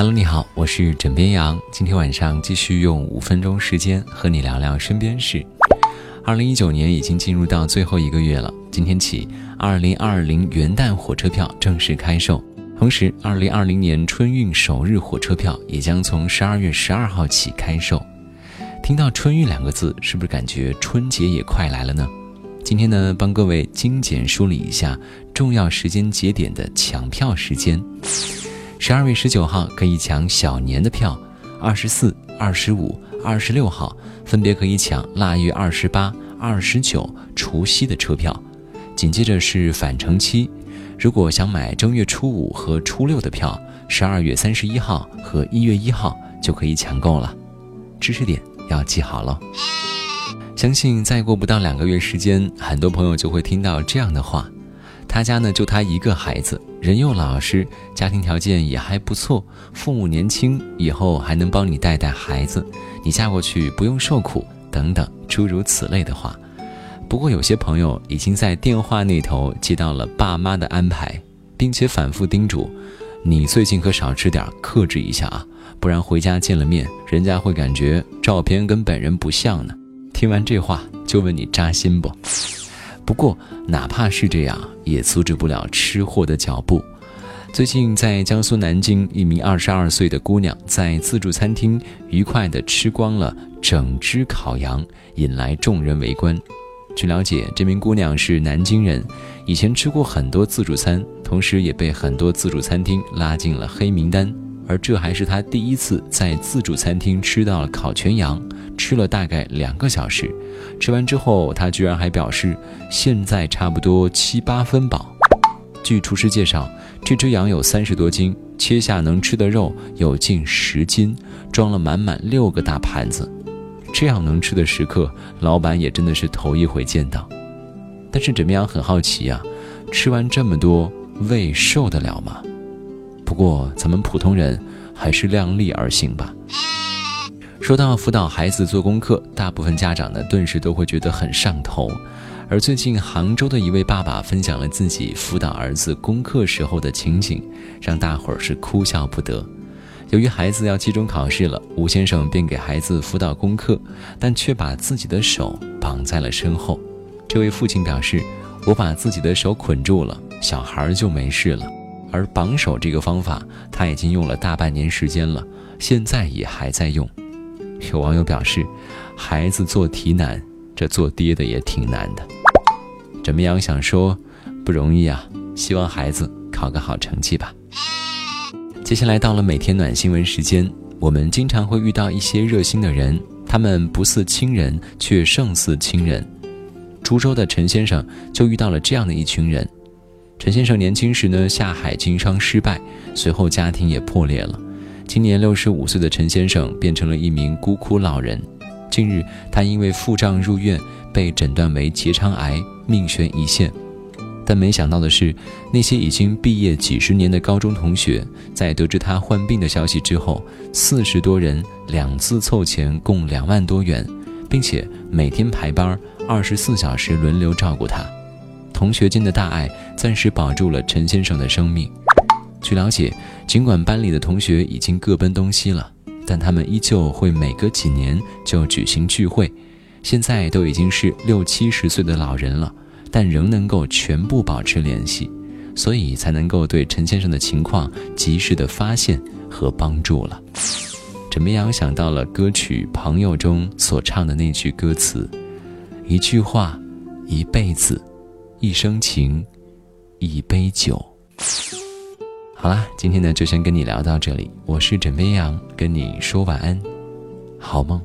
Hello，你好，我是枕边羊。今天晚上继续用五分钟时间和你聊聊身边事。二零一九年已经进入到最后一个月了，今天起，二零二零元旦火车票正式开售，同时，二零二零年春运首日火车票也将从十二月十二号起开售。听到“春运”两个字，是不是感觉春节也快来了呢？今天呢，帮各位精简梳理一下重要时间节点的抢票时间。十二月十九号可以抢小年的票，二十四、二十五、二十六号分别可以抢腊月二十八、二十九、除夕的车票。紧接着是返程期，如果想买正月初五和初六的票，十二月三十一号和一月一号就可以抢购了。知识点要记好喽。相信再过不到两个月时间，很多朋友就会听到这样的话。他家呢就他一个孩子，人又老实，家庭条件也还不错，父母年轻，以后还能帮你带带孩子，你嫁过去不用受苦，等等诸如此类的话。不过有些朋友已经在电话那头接到了爸妈的安排，并且反复叮嘱，你最近可少吃点，克制一下啊，不然回家见了面，人家会感觉照片跟本人不像呢。听完这话，就问你扎心不？不过，哪怕是这样，也阻止不了吃货的脚步。最近，在江苏南京，一名二十二岁的姑娘在自助餐厅愉快地吃光了整只烤羊，引来众人围观。据了解，这名姑娘是南京人，以前吃过很多自助餐，同时也被很多自助餐厅拉进了黑名单。而这还是他第一次在自助餐厅吃到了烤全羊。吃了大概两个小时，吃完之后，他居然还表示现在差不多七八分饱。据厨师介绍，这只羊有三十多斤，切下能吃的肉有近十斤，装了满满六个大盘子。这样能吃的食客，老板也真的是头一回见到。但是枕边羊很好奇呀，吃完这么多，胃受得了吗？不过咱们普通人还是量力而行吧。说到辅导孩子做功课，大部分家长呢顿时都会觉得很上头。而最近杭州的一位爸爸分享了自己辅导儿子功课时候的情景，让大伙儿是哭笑不得。由于孩子要期中考试了，吴先生便给孩子辅导功课，但却把自己的手绑在了身后。这位父亲表示：“我把自己的手捆住了，小孩就没事了。”而榜首这个方法他已经用了大半年时间了，现在也还在用。有网友表示：“孩子做题难，这做爹的也挺难的。”枕边羊想说：“不容易啊，希望孩子考个好成绩吧。”接下来到了每天暖新闻时间，我们经常会遇到一些热心的人，他们不似亲人，却胜似亲人。株洲的陈先生就遇到了这样的一群人。陈先生年轻时呢下海经商失败，随后家庭也破裂了。今年六十五岁的陈先生变成了一名孤苦老人。近日，他因为腹胀入院，被诊断为结肠癌，命悬一线。但没想到的是，那些已经毕业几十年的高中同学，在得知他患病的消息之后，四十多人两次凑钱共两万多元，并且每天排班，二十四小时轮流照顾他。同学间的大爱暂时保住了陈先生的生命。据了解，尽管班里的同学已经各奔东西了，但他们依旧会每隔几年就举行聚会。现在都已经是六七十岁的老人了，但仍能够全部保持联系，所以才能够对陈先生的情况及时的发现和帮助了。枕边羊想到了歌曲《朋友》中所唱的那句歌词：“一句话，一辈子，一生情，一杯酒。”好啦，今天呢就先跟你聊到这里。我是枕边羊，跟你说晚安，好梦。